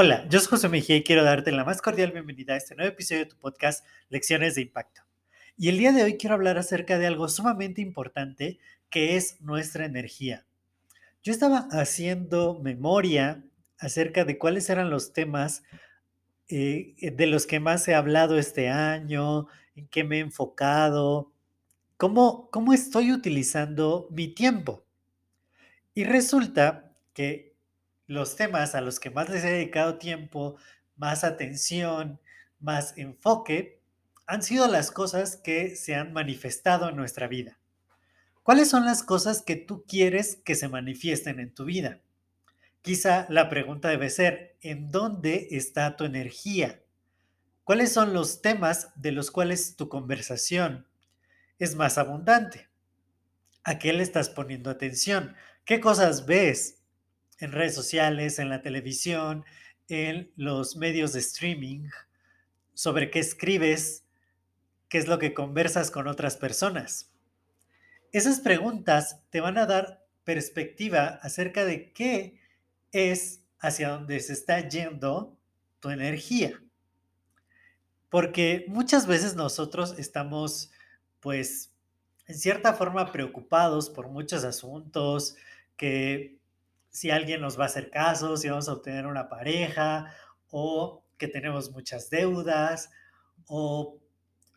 Hola, yo soy José Mejía y quiero darte la más cordial bienvenida a este nuevo episodio de tu podcast Lecciones de Impacto. Y el día de hoy quiero hablar acerca de algo sumamente importante que es nuestra energía. Yo estaba haciendo memoria acerca de cuáles eran los temas eh, de los que más he hablado este año, en qué me he enfocado, cómo, cómo estoy utilizando mi tiempo. Y resulta que los temas a los que más les he dedicado tiempo, más atención, más enfoque, han sido las cosas que se han manifestado en nuestra vida. ¿Cuáles son las cosas que tú quieres que se manifiesten en tu vida? Quizá la pregunta debe ser, ¿en dónde está tu energía? ¿Cuáles son los temas de los cuales tu conversación es más abundante? ¿A qué le estás poniendo atención? ¿Qué cosas ves? en redes sociales, en la televisión, en los medios de streaming, sobre qué escribes, qué es lo que conversas con otras personas. Esas preguntas te van a dar perspectiva acerca de qué es hacia dónde se está yendo tu energía. Porque muchas veces nosotros estamos, pues, en cierta forma preocupados por muchos asuntos que si alguien nos va a hacer caso, si vamos a obtener una pareja o que tenemos muchas deudas o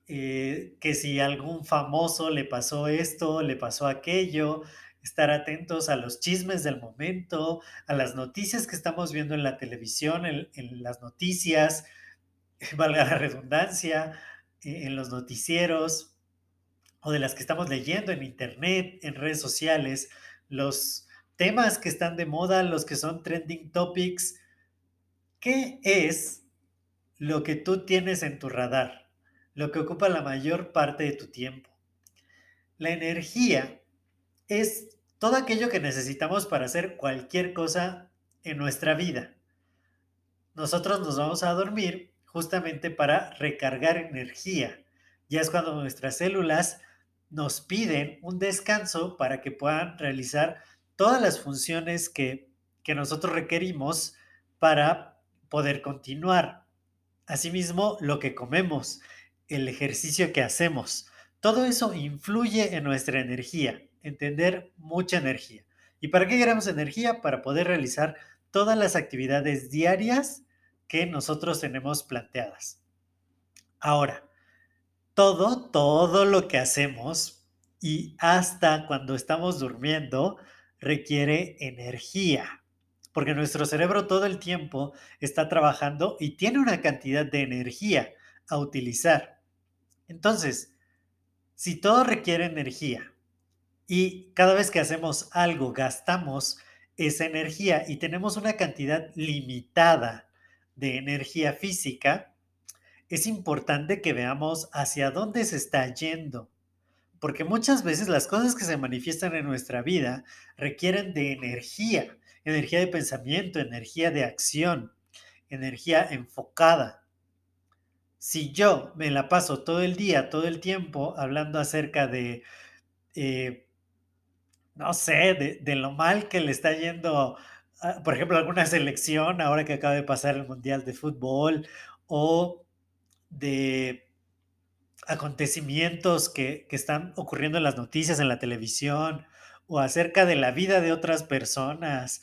eh, que si algún famoso le pasó esto, le pasó aquello, estar atentos a los chismes del momento, a las noticias que estamos viendo en la televisión, en, las noticias, valga la redundancia, e, en los noticieros o de las que estamos leyendo en internet, en redes sociales, los temas que están de moda, los que son trending topics. ¿Qué es lo que tú tienes en tu radar? Lo que ocupa la mayor parte de tu tiempo. La energía es todo aquello que necesitamos para hacer cualquier cosa en nuestra vida. Nosotros nos vamos a dormir justamente para recargar energía. Ya es cuando nuestras células nos piden un descanso para que puedan realizar todas las funciones que, nosotros requerimos para poder continuar. Asimismo, lo que comemos, el ejercicio que hacemos, todo eso influye en nuestra energía, entender mucha energía. ¿Y para qué queremos energía? Para poder realizar todas las actividades diarias que nosotros tenemos planteadas. Ahora, todo, todo lo que hacemos y hasta cuando estamos durmiendo, requiere energía, porque nuestro cerebro todo el tiempo está trabajando y tiene una cantidad de energía a utilizar. Entonces, si todo requiere energía y cada vez que hacemos algo gastamos esa energía y tenemos una cantidad limitada de energía física, es importante que veamos hacia dónde se está yendo porque muchas veces las cosas que se manifiestan en nuestra vida requieren de energía, energía de pensamiento, energía de acción, energía enfocada. Si yo me la paso todo el día, todo el tiempo, hablando acerca de, eh, no sé, de, lo mal que le está yendo, por ejemplo, alguna selección ahora que acaba de pasar el Mundial de Fútbol, o de acontecimientos que, están ocurriendo en las noticias, en la televisión, o acerca de la vida de otras personas,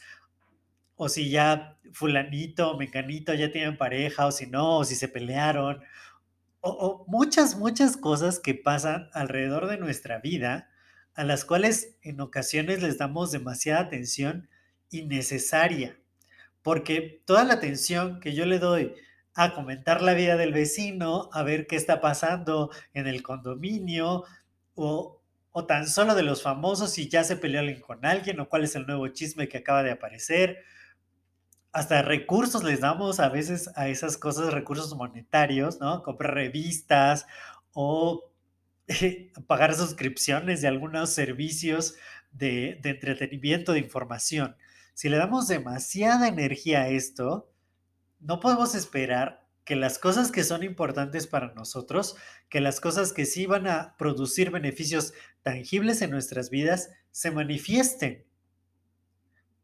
o si ya fulanito mecanito ya tienen pareja, o si no, o si se pelearon, o, o, muchas, muchas cosas que pasan alrededor de nuestra vida, a las cuales en ocasiones les damos demasiada atención innecesaria, porque toda la atención que yo le doy a comentar la vida del vecino, a ver qué está pasando en el condominio o, o tan solo de los famosos si ya se peleó alguien con alguien o cuál es el nuevo chisme que acaba de aparecer. Hasta recursos les damos a veces a esas cosas, recursos monetarios, ¿no? Comprar revistas o pagar suscripciones de algunos servicios de, de entretenimiento, de información. Si le damos demasiada energía a esto, no podemos esperar que las cosas que son importantes para nosotros, que las cosas que sí van a producir beneficios tangibles en nuestras vidas, se manifiesten.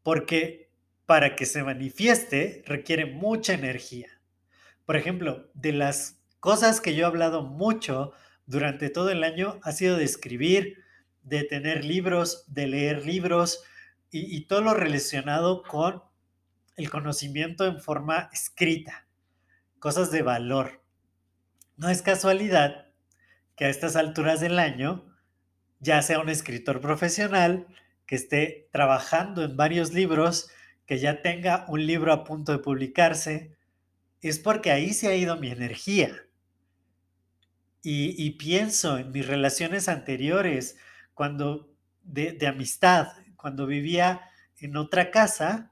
Porque para que se manifieste requiere mucha energía. Por ejemplo, de las cosas que yo he hablado mucho durante todo el año ha sido de escribir, de tener libros, de leer libros y, todo lo relacionado con el conocimiento en forma escrita, cosas de valor. No es casualidad que a estas alturas del año ya sea un escritor profesional que esté trabajando en varios libros, que ya tenga un libro a punto de publicarse, es porque ahí se ha ido mi energía. Y, pienso en mis relaciones anteriores, cuando de, amistad, cuando vivía en otra casa,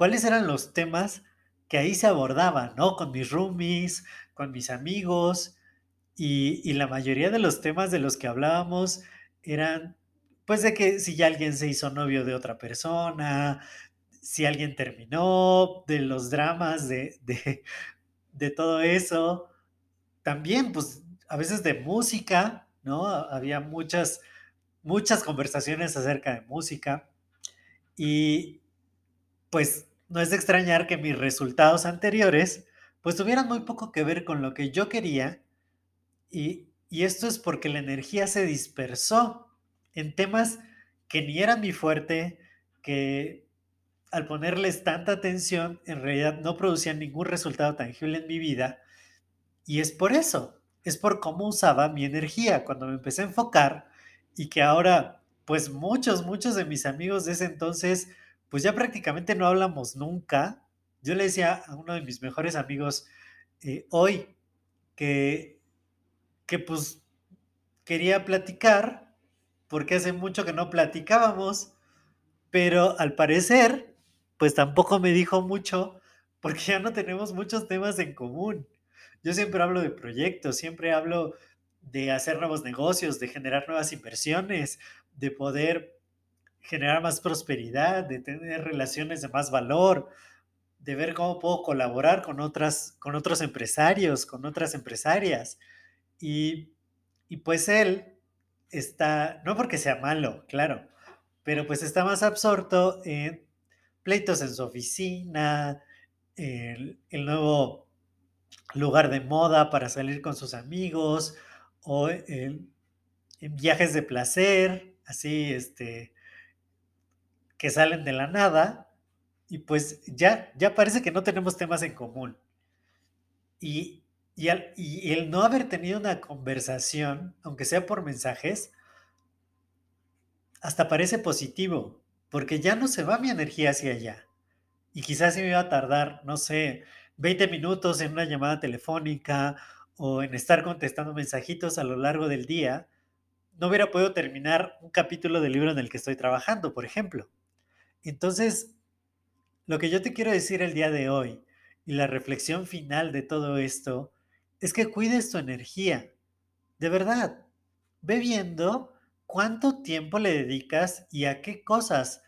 cuáles eran los temas que ahí se abordaban, ¿no? Con mis roomies, con mis amigos, y, la mayoría de los temas de los que hablábamos eran, pues, de que si ya alguien se hizo novio de otra persona, si alguien terminó, de los dramas de, de, de todo eso. También, pues, a veces de música, ¿no? Había muchas, muchas conversaciones acerca de música. Y pues no es de extrañar que mis resultados anteriores pues tuvieran muy poco que ver con lo que yo quería y, esto es porque la energía se dispersó en temas que ni eran mi fuerte, que al ponerles tanta atención en realidad no producían ningún resultado tangible en mi vida y es por eso, es por cómo usaba mi energía cuando me empecé a enfocar y que ahora pues muchos, muchos de mis amigos de ese entonces pues ya prácticamente no hablamos nunca. Yo le decía a uno de mis mejores amigos eh, hoy que, que pues quería platicar, porque hace mucho que no platicábamos, pero al parecer, pues tampoco me dijo mucho, porque ya no tenemos muchos temas en común. Yo siempre hablo de proyectos, siempre hablo de hacer nuevos negocios, de generar nuevas inversiones, de poder generar más prosperidad, de tener relaciones de más valor, de ver cómo puedo colaborar con, otras, con otros empresarios, con otras empresarias. Y, y pues él está, no porque sea malo, claro, pero pues está más absorto en pleitos en su oficina, el, el nuevo lugar de moda para salir con sus amigos o en viajes de placer, así, este, que salen de la nada y pues ya, ya parece que no tenemos temas en común. Y, y, y el no haber tenido una conversación, aunque sea por mensajes, hasta parece positivo, porque ya no se va mi energía hacia allá. Y quizás si me iba a tardar, no sé, 20 minutos en una llamada telefónica o en estar contestando mensajitos a lo largo del día, no hubiera podido terminar un capítulo del libro en el que estoy trabajando, por ejemplo. Entonces, lo que yo te quiero decir el día de hoy y la reflexión final de todo esto es que cuides tu energía. De verdad, ve viendo cuánto tiempo le dedicas y a qué cosas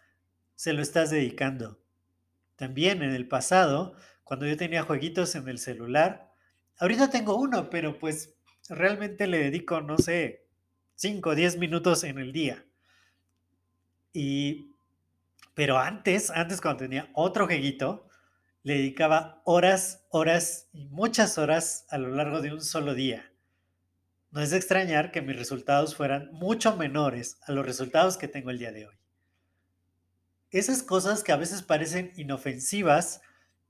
se lo estás dedicando. También en el pasado, cuando yo tenía jueguitos en el celular, ahorita tengo uno, pero pues realmente le dedico, no sé, 5 o 10 minutos en el día. Y pero antes, antes cuando tenía otro jueguito, le dedicaba horas, horas y muchas horas a lo largo de un solo día. No es de extrañar que mis resultados fueran mucho menores a los resultados que tengo el día de hoy. Esas cosas que a veces parecen inofensivas,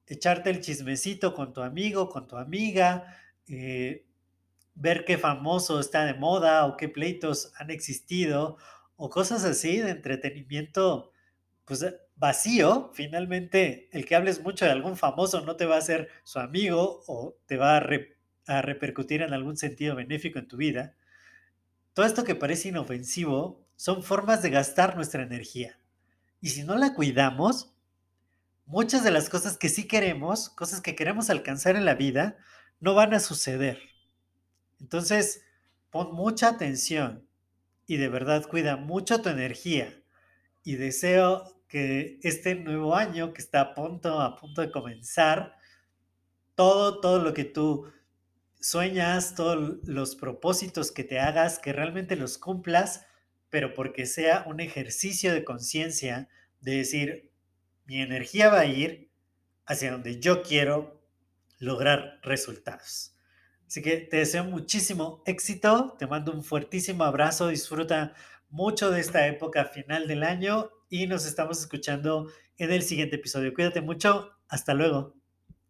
echarte el chismecito con tu amigo, con tu amiga, eh, ver qué famoso está de moda o qué pleitos han existido, o cosas así de entretenimiento pues eh, vacío, finalmente el que hables mucho de algún famoso no te va a hacer su amigo o te va a, repercutir en algún sentido benéfico en tu vida. todo esto que parece inofensivo son formas de gastar nuestra energía. Y si no la cuidamos, muchas de las cosas que sí queremos, cosas que queremos alcanzar en la vida, no van a suceder. Entonces, pon mucha atención y de verdad cuida mucho tu energía. Y deseo que este nuevo año que está a punto, a punto de comenzar, todo, todo lo que tú sueñas, todos los propósitos que te hagas, que realmente los cumplas, pero porque sea un ejercicio de conciencia de decir, mi energía va a ir hacia donde yo quiero lograr resultados. Así que te deseo muchísimo éxito, te mando un fuertísimo abrazo, disfruta mucho de esta época final del año y nos estamos escuchando en el siguiente episodio. Cuídate mucho, hasta luego.